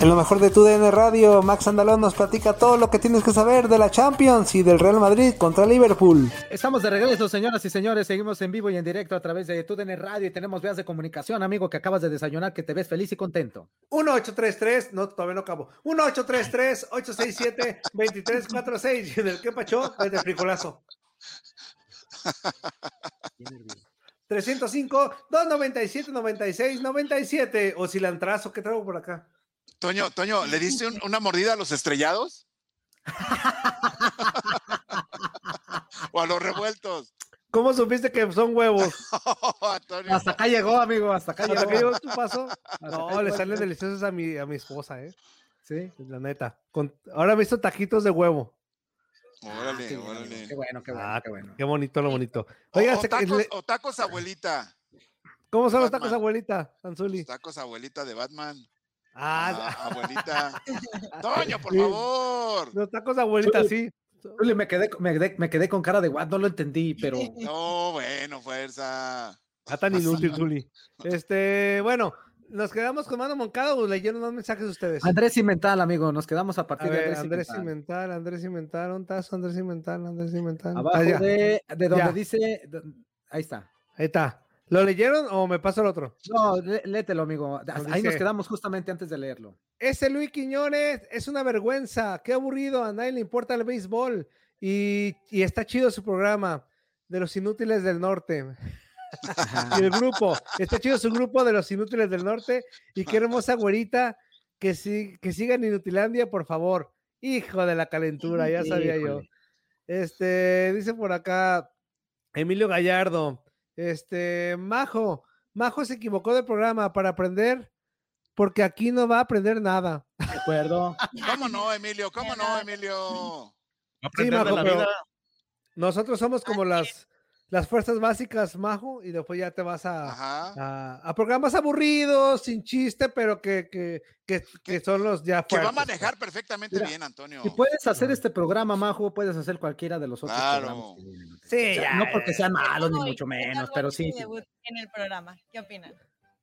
En lo mejor de tu DN Radio, Max Andalón nos platica todo lo que tienes que saber de la Champions y del Real Madrid contra Liverpool. Estamos de regreso, señoras y señores. Seguimos en vivo y en directo a través de tu DN Radio y tenemos vías de comunicación, amigo, que acabas de desayunar, que te ves feliz y contento. 1833, no, todavía no acabo. 1833-867-2346. ¿Y en el que pachó? El de frijolazo. 305 297 96 97 o cilantrazo que traigo por acá. Toño, Toño, ¿le diste un- una mordida a los estrellados? o a los revueltos. ¿Cómo supiste que son huevos? Antonio. Hasta acá llegó, amigo, hasta acá ¿Hasta llegó. que llegó tu paso? No, le salen deliciosos a mi, a mi esposa, ¿eh? Sí. La neta. Con- ahora he visto taquitos de huevo. Órale, Qué bueno, órale. qué bueno, qué bueno, Ah, qué bueno. Qué bonito, lo bonito. O, Oiga, o se- tacos, le- o tacos abuelita. ¿cómo son los tacos, abuelita? Anzuli. Tacos abuelita de Batman. Ah, Ah, abuelita. Toño, por Sí. favor. los tacos, abuelita, sí. Zuli, me quedé, me, quedé, me quedé con cara de what, no lo entendí, pero No, bueno, fuerza. Ah, tan inútil, Zuli. Este, bueno, nos quedamos con Mano Moncada o leyeron más mensajes ustedes. Andrés Cimental, amigo, nos quedamos a A partir ver, de Andrés Cimental. Cimental, Andrés Cimental, ¿dónde estás? Andrés Cimental, Andrés Cimental. Abajo Ah, de, de donde Ya. dice, de- ahí está. Ahí está. ¿Lo leyeron o me paso el otro? No, lé- amigo. Nos Ahí nos quedamos justamente antes de leerlo. Ese Luis Quiñones es una vergüenza. Qué aburrido. A nadie le importa el béisbol. Y, y está chido su programa de los inútiles del norte. y el grupo. Está chido su grupo de los inútiles del norte. Y qué hermosa güerita. Que, sí, que siga en Inutilandia, por favor. Hijo de la calentura, ya sabía yo. Este, dice por acá Emilio Gallardo. Este, Majo, Majo se equivocó del programa para aprender, porque aquí no va a aprender nada. De acuerdo. ¿Cómo no, Emilio? ¿Cómo no, Emilio? Aprender Majo, de la pero- vida. Nosotros somos como las, las fuerzas básicas, Majo, y después ya te vas a, a, a programas aburridos, sin chiste, pero que, que, que, que son los ya Que va a fuertes, manejar perfectamente Mira, bien, Antonio. Si puedes hacer este programa, Majo, puedes hacer cualquiera de los otros Claro. programas. que. Sí, O sea, ya, no porque sean malos, ni mucho ¿qué tal menos, pero sí. En el programa, ¿qué opinan?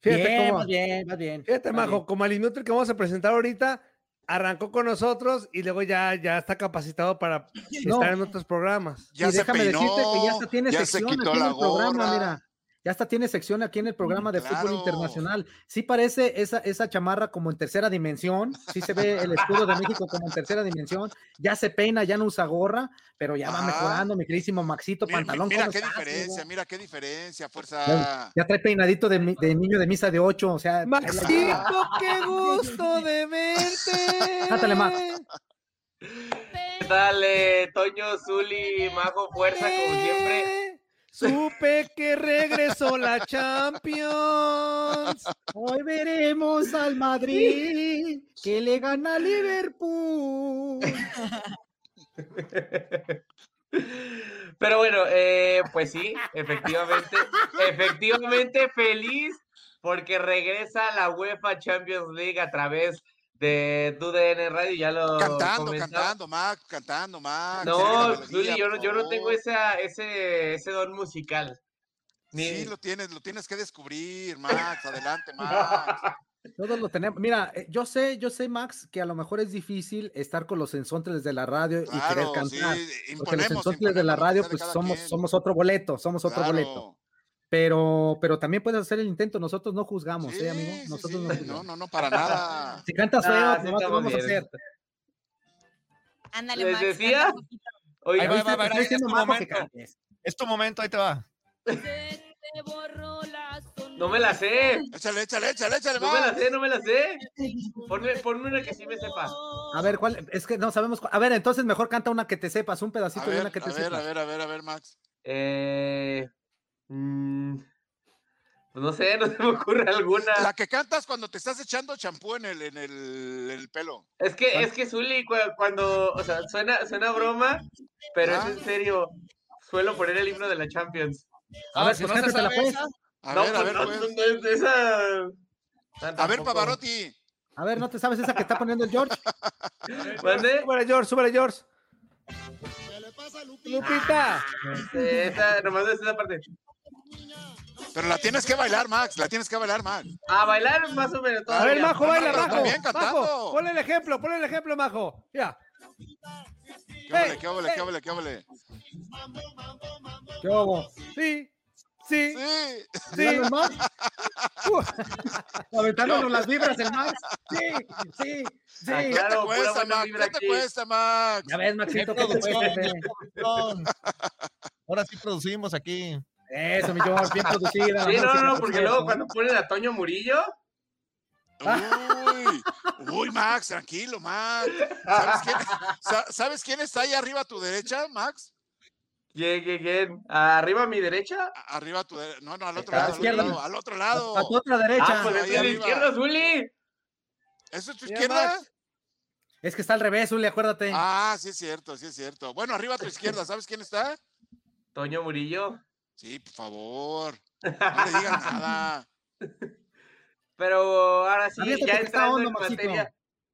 Fíjate bien, cómo- vas bien, vas bien. Fíjate, vas Majo, bien. como al inútil que vamos a presentar ahorita, arrancó con nosotros y luego ya, ya está capacitado para No. estar en otros programas. Ya y se déjame decirte que ya peinó, tiene ya se sección quitó aquí en el programa, mira. Ya hasta tiene sección aquí en el programa de fútbol internacional. Sí parece esa, esa chamarra como en tercera dimensión. Sí se ve el escudo de México como en tercera dimensión. Ya se peina, ya no usa gorra, pero ya va Ajá. mejorando, mi queridísimo Maxito, Mira, pantalón. mira ¿cómo qué estás, diferencia, mira qué diferencia, fuerza. Ya trae peinadito de, mi- de niño de misa de ocho, o sea. la. Maxito, qué gusto de verte. Cántale, Max. ¿Qué tal, eh, Toño, Zuli, Majo, Fuerza, como siempre? Supe que regresó la Champions. Hoy veremos al Madrid que le gana a Liverpool. Pero bueno, eh, pues sí, efectivamente, efectivamente feliz porque regresa la UEFA Champions League a través de TUDN Radio, ya lo Cantando, cantando, Max, cantando, Max. No, Zuli, yo, no- yo no tengo esa, ese, ese don musical. Ni- Sí, lo tienes, lo tienes que descubrir, Max. Adelante, Max. Todos lo tenemos. Mira, eh, yo sé, yo sé, Max, que a lo mejor es difícil estar con los ensontles de la radio y querer sí, cantar. Porque los ensontles de la radio, de pues somos, quien. somos otro boleto, somos otro boleto. Pero, pero también puedes hacer el intento. Nosotros no juzgamos, ¿eh, amigo? Sí, sí, Nosotros sí. no No, no, no, para nada. Si cantas feo, Ah, sí nomás te estamos vamos a hacer. Ándale, ¿Les Max, decía? Oye, Ahí va, va, va, es tu momento. Es tu momento, ahí te va. no me la sé, Échale, échale, échale, échale, no me la sé, no me la sé. Ponme, ponme una que sí me sepa. A ver, ¿cuál? Es que no sabemos. cuál- A ver, entonces mejor canta una que te sepas, un pedacito de ver, una que te a ver, sepas. a ver, a ver, a ver, Max. Eh, mm, pues no sé, no se me ocurre alguna. La que cantas cuando te estás echando champú en el, en el, en el pelo. Es que, es que Zuli, cu- cuando, o sea, suena, suena broma, pero Ah. es en serio. Suelo poner el himno de la Champions. A Ah, ver, pues no sabe pues. A no, ver, a pues, ver, no, pues. no esa. Tan- A ver. Pavarotti. A ver, ¿no te sabes esa que está poniendo el George? ¿Mande? Súbele, George, súbele, George. Lupita. Eh, Esa, nomás es esa parte. Pero la tienes que bailar, Max. La tienes que bailar, Max. A bailar más o menos. A ver. Majo, baila, Majo. bien cantando. Majo, ponle el ejemplo, ponle el ejemplo, Majo. Ya. ¿Qué Ey, qué ey. qué óvole, qué óvole? ¿Qué hubo? Sí, sí, Sí. sí. ¿Dale el Max? Aventándonos las vibras el Max. Sí, sí, sí. ¿Qué te Claro, pura cuesta, Max? ¿Qué te aquí. cuesta, Max? Ya ves, ¡Qué Maxito, ¿qué te cuesta? Ahora sí producimos aquí. Eso, mi George, bien producida. Sí, no, no, por porque luego cuando ponen a Toño Murillo, Uy, uy, Max, tranquilo, Max. ¿Sabes quién, sa- ¿Sabes quién está ahí arriba a tu derecha, Max? ¿quién, quién, quién? ¿Arriba a mi derecha? Arriba a tu derecha. No, no, al otro A la lado. Al izquierda. otro lado. Al otro lado. A tu otra derecha. Ah, pues es de izquierda, Zuli. ¿Eso es tu izquierda? Es que está al revés, Uli, acuérdate. Ah, sí es cierto, sí es cierto. Bueno, arriba a tu izquierda, ¿sabes quién está? Toño Murillo. Sí, por favor. No le digan nada. Pero ahora sí, Aviéntate ya entrando en materia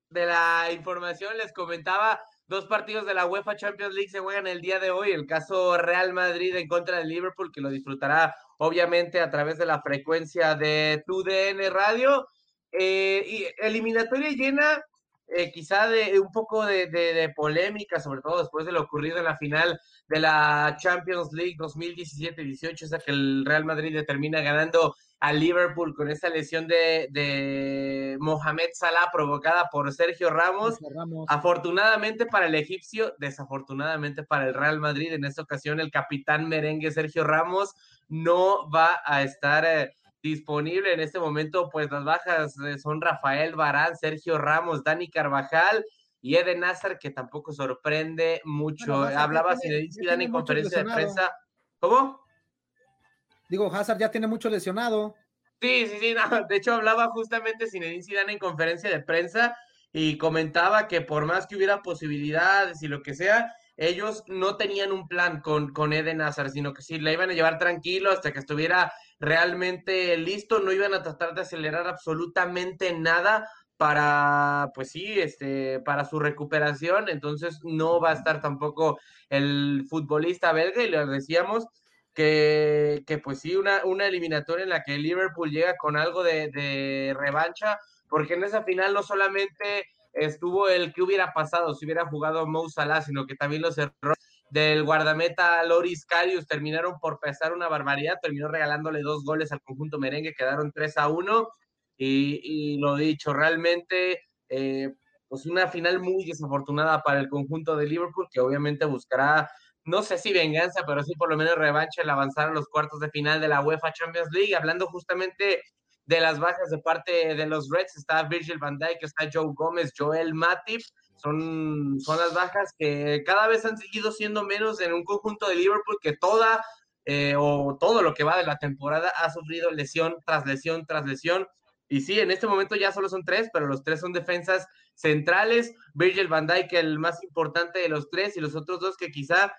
de la información, les comentaba, dos partidos de la UEFA Champions League se juegan el día de hoy. El caso Real Madrid en contra del Liverpool, que lo disfrutará obviamente a través de la frecuencia de TUDN Radio. Eh, y eliminatoria llena, eh, quizá de un poco de, de- de polémica, sobre todo después de lo ocurrido en la final de la Champions League 2017-18, esa que el Real Madrid le termina ganando al Liverpool con esa lesión de, de Mohamed Salah provocada por Sergio Ramos. Afortunadamente para el egipcio, desafortunadamente para el Real Madrid, en esta ocasión el capitán merengue Sergio Ramos no va a estar eh, disponible en este momento, pues las bajas eh, son Rafael Barán, Sergio Ramos, Dani Carvajal y Eden Hazard, que tampoco sorprende mucho. Bueno, Hablaba Zinedine Zidane en conferencia de prensa. ¿Cómo? Digo, Hazard ya tiene mucho lesionado. Sí, sí, sí, no, de hecho hablaba justamente Zinedine Zidane en conferencia de prensa y comentaba que por más que hubiera posibilidades y lo que sea, ellos no tenían un plan con, con Eden Hazard, sino que sí, la iban a llevar tranquilo hasta que estuviera realmente listo, no iban a tratar de acelerar absolutamente nada para, pues sí, este, para su recuperación, entonces no va a estar tampoco el futbolista belga y le decíamos que, que pues sí, una, una eliminatoria en la que Liverpool llega con algo de, de revancha, porque en esa final no solamente estuvo el que hubiera pasado si hubiera jugado Mo Salah, sino que también los errores del guardameta Loris Karius terminaron por pesar una barbaridad, terminó regalándole dos goles al conjunto merengue, quedaron 3 a 1 y, y lo dicho, realmente eh, pues una final muy desafortunada para el conjunto de Liverpool, que obviamente buscará no sé si venganza, pero sí por lo menos revancha el avanzar a los cuartos de final de la UEFA Champions League. Hablando justamente de las bajas de parte de los Reds, está Virgil van Dijk, está Joe Gómez, Joel Matip. Son, son las bajas que cada vez han seguido siendo menos en un conjunto de Liverpool que toda eh, o todo lo que va de la temporada ha sufrido lesión tras lesión tras lesión. Y sí, en este momento ya solo son tres, pero los tres son defensas centrales. Virgil van Dijk, el más importante de los tres, y los otros dos que quizá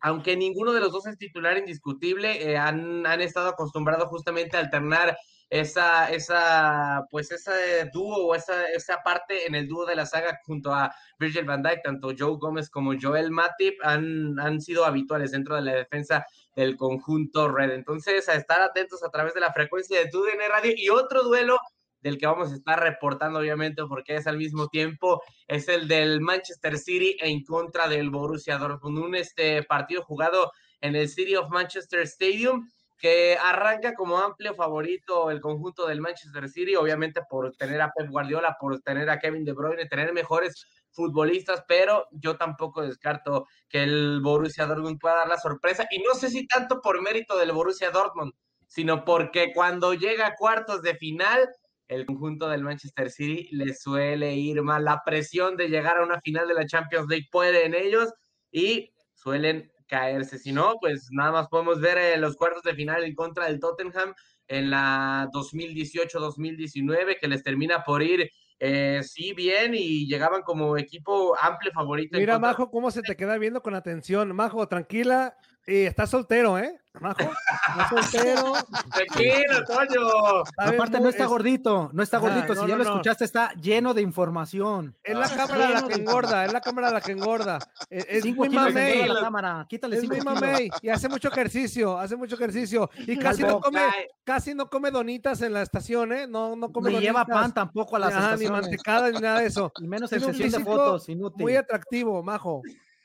aunque ninguno de los dos es titular indiscutible, eh, han, han, estado acostumbrados justamente a alternar esa, esa, pues ese dúo o esa, esa parte en el dúo de la saga junto a Virgil van Dijk, tanto Joe Gómez como Joel Matip han, han sido habituales dentro de la defensa del conjunto Red. Entonces, a estar atentos a través de la frecuencia de TUDN Radio y otro duelo del que vamos a estar reportando obviamente porque es al mismo tiempo, es el del Manchester City en contra del Borussia Dortmund, un este partido jugado en el City of Manchester Stadium que arranca como amplio favorito el conjunto del Manchester City, obviamente por tener a Pep Guardiola, por tener a Kevin De Bruyne, tener mejores futbolistas, pero yo tampoco descarto que el Borussia Dortmund pueda dar la sorpresa y no sé si tanto por mérito del Borussia Dortmund, sino porque cuando llega a cuartos de final el conjunto del Manchester City le suele ir mal. La presión de llegar a una final de la Champions League puede en ellos y suelen caerse. Si no, pues nada más podemos ver eh, los cuartos de final en contra del Tottenham en la 2018-2019, que les termina por ir, eh, sí, bien, y llegaban como equipo amplio favorito. Mira. Majo, cómo se te queda viendo con atención. Majo, tranquila, Y está soltero, ¿eh? Majo. Está soltero. Tranquilo, Toño. Aparte, no está es- gordito, no está gordito. no, si ya no, lo no. escuchaste, está lleno de información. Es la Ah, cámara la que engorda, es la cámara la que engorda. Es, es Cinco muy kilos mamey. la cámara. Quítale Es cinco muy kilos. mamey y hace mucho ejercicio, hace mucho ejercicio y casi no come, casi no come donitas en la estación, ¿eh? No, no come Ni lleva donitas. pan tampoco a las Ajá, ni estaciones. mantecada ni nada de eso. Y menos en sesión de fotos, inútil. Muy atractivo, majo.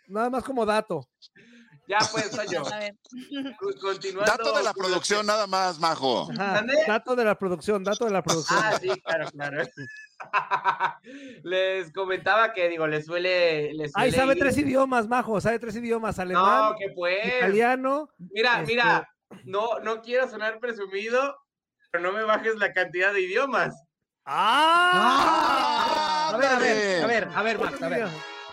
Nada más como dato. Ya pues, Toño. Cu- Continuando. Dato de la producción, nada más, Majo. Dato de la producción, dato de la producción. Ah, sí, claro, claro. les comentaba que, digo, les suele. Les Ay, suele sabe ir- tres idiomas, majo, sabe tres idiomas, No, alemán, que pues. italiano. Mira, este- mira, no, no quiero sonar presumido, pero no me bajes la cantidad de idiomas. ¡Ah! A ver, a ver, a ver, a ver, Max, a ver.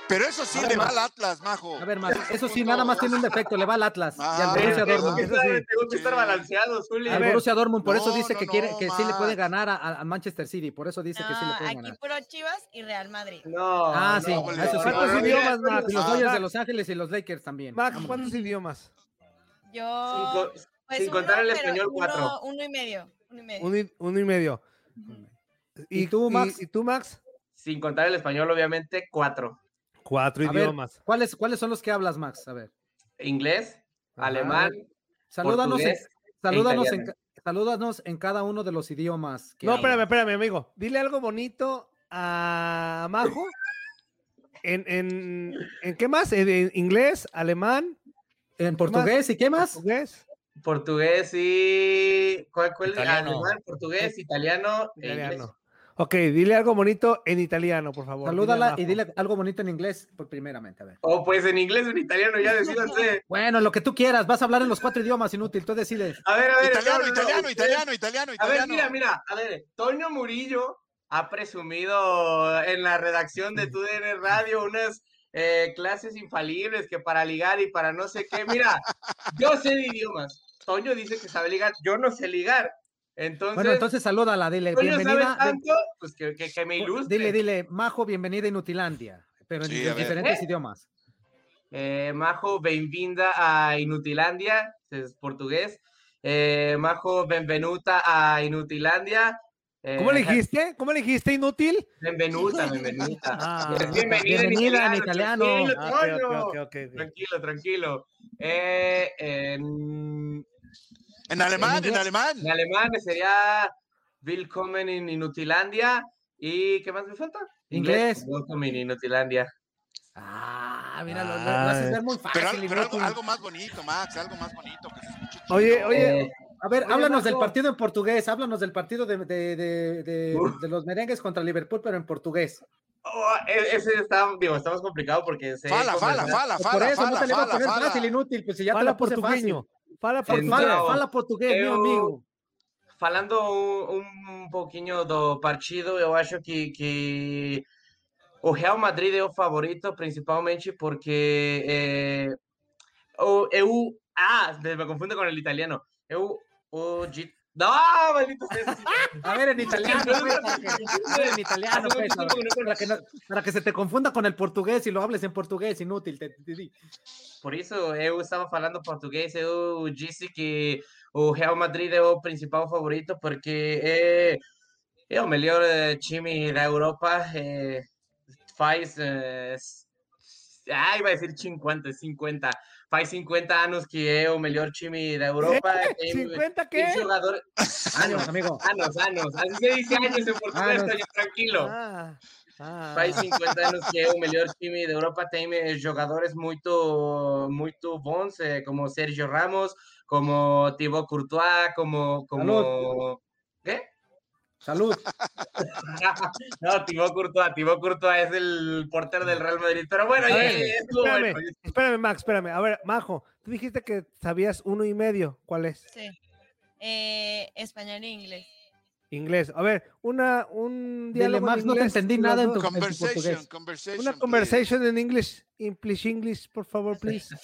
Pero eso sí ver, le va al Atlas, Majo. A ver, Max, eso sí, nada más tiene un defecto, le va al Atlas. y al Ah, Borussia Dortmund. que eso estar, sí. tengo que estar balanceado, Zuli. A Al. Borussia Dortmund, por eso No, dice no, que quiere que sí le puede ganar a, a Manchester City, por eso dice que sí le No, puede aquí ganar. puro Chivas y Real Madrid. No. Ah, sí, no, eso sí. no, ¿Cuántos no, idiomas? Y los Ah, Dodgers de. Los Ángeles y los Lakers también. Max, Vámonos. ¿cuántos idiomas? Yo. Pues sin uno, contar el español, uno- cuatro. Uno y medio. Uno y medio. Uno y, uno y medio. ¿Y tú, Max? ¿Y, tú, Max? Sin contar el español, obviamente, cuatro. Cuatro A ver, idiomas. ¿cuáles, ¿Cuáles son los que hablas, Max? A ver. Inglés, Ajá. alemán, Salúdanos en, portugués. salúdanos, en, italiano. salúdanos en cada uno de los idiomas. que No, hablas. espérame, espérame, amigo. Dile algo bonito a Majo. ¿En, en, ¿en qué más? ¿En, en inglés, alemán, En portugués, ¿y qué más? portugués? portugués y. ¿Cuál, cuál? Italiano. Alemán, portugués, italiano e inglés. Italiano. Ok, dile algo bonito en italiano, por favor. Salúdala y dile algo bonito en inglés, por primeramente, a ver. O pues en inglés o en italiano, ya decídanse. Bueno, lo que tú quieras, vas a hablar en los cuatro idiomas, inútil, tú decides. A ver, a ver. Italiano, no, no, no, italiano, ustedes- italiano, italiano, A ver, italiano. mira, mira, a ver, Toño Murillo ha presumido en la redacción de TUDN Radio unas eh, clases infalibles que para ligar y para no sé qué. Mira, yo sé de idiomas. Toño dice que sabe ligar, yo no sé ligar. Entonces, Bueno, entonces salúdala, dile, Toño sabe bienvenida. tanto, pues que, que, que me ilustre. Dile, dile, Majo, bienvenida a Inutilandia, pero en Sí, a diferentes ¿Eh? idiomas. Eh, Majo, bem-vinda a Inutilandia, es portugués. Eh, Majo, benvenuta a Inutilandia. Eh, ¿Cómo le dijiste? ¿Cómo le dijiste, inútil? Benvenuta, benvenuta. Ah, bienvenida, bienvenida en en italiano. Ah, Tranquilo. Tranquilo, tranquilo. Eh, en, En alemán, en inglés. alemán. en alemán sería Willkommen in Inutilandia. ¿Y qué más me falta? Inglés. Welcome in Inutilandia. Ah, mira, lo, lo- lo haces ver muy fácil. Pero, pero algo, algo más bonito, Max, algo más bonito. Que se escuche Oye, chido. oye, Eh, A ver, Oye, háblanos del Majo. partido en portugués, háblanos del partido de, de- de- de- los merengues contra Liverpool, pero en portugués. oh, e- ese está, digo, está más complicado porque sé Fala, fala, conversar- fala, Por fala, eso no fala, te le va a fala, poner fala. fácil, inútil, pues si ya te fala la puse portugueño. fácil. Fala Então, portugués. Fala, fala português, meu eu- amigo. falando um, um pouquinho do partido, eu acho que, que o Real Madrid é o favorito, principalmente porque eh, o, eu. Ah, me confundo com o italiano. Eu. O. No, maldito. A ver, en italiano, pues, para que- en italiano, pues, para que, no- para que se te confunda con el portugués y lo hables en portugués, inútil. te- te di. Por isso, eu estava falando português, eu disse que o Real Madrid é o principal favorito porque é, é o melhor eh, time da Europa. eh, faz. eh, s- ah, iba a dizer 50, 50. Faz 50 anos que é o melhor time da Europa. Tem, ¿50 tem qué? jogador. Años, amigo. Anos, anos. Así se dice años en Anos. Toño, tranquilo. Ah, ah. Faz 50 anos que é o melhor time da Europa, tem eh, jogadores muito muito bons, eh, como Sérgio Ramos, como Thibaut Courtois, como como ¿Qué? Salud. no, Thibaut Courtois, Thibaut Courtois es el portero del Real Madrid, pero bueno, A ver, espérame. bueno. Espérame, Max, espérame. A ver, Majo, tú dijiste que sabías uno y medio. ¿Cuál es? Sí. Eh, español e inglés. Inglés. A ver, una, un Dile, diálogo Max, en no te inglés, entendí nada en tu, en tu Conversation, portugués. conversation. Una please. conversation en English. English, English, por favor, please.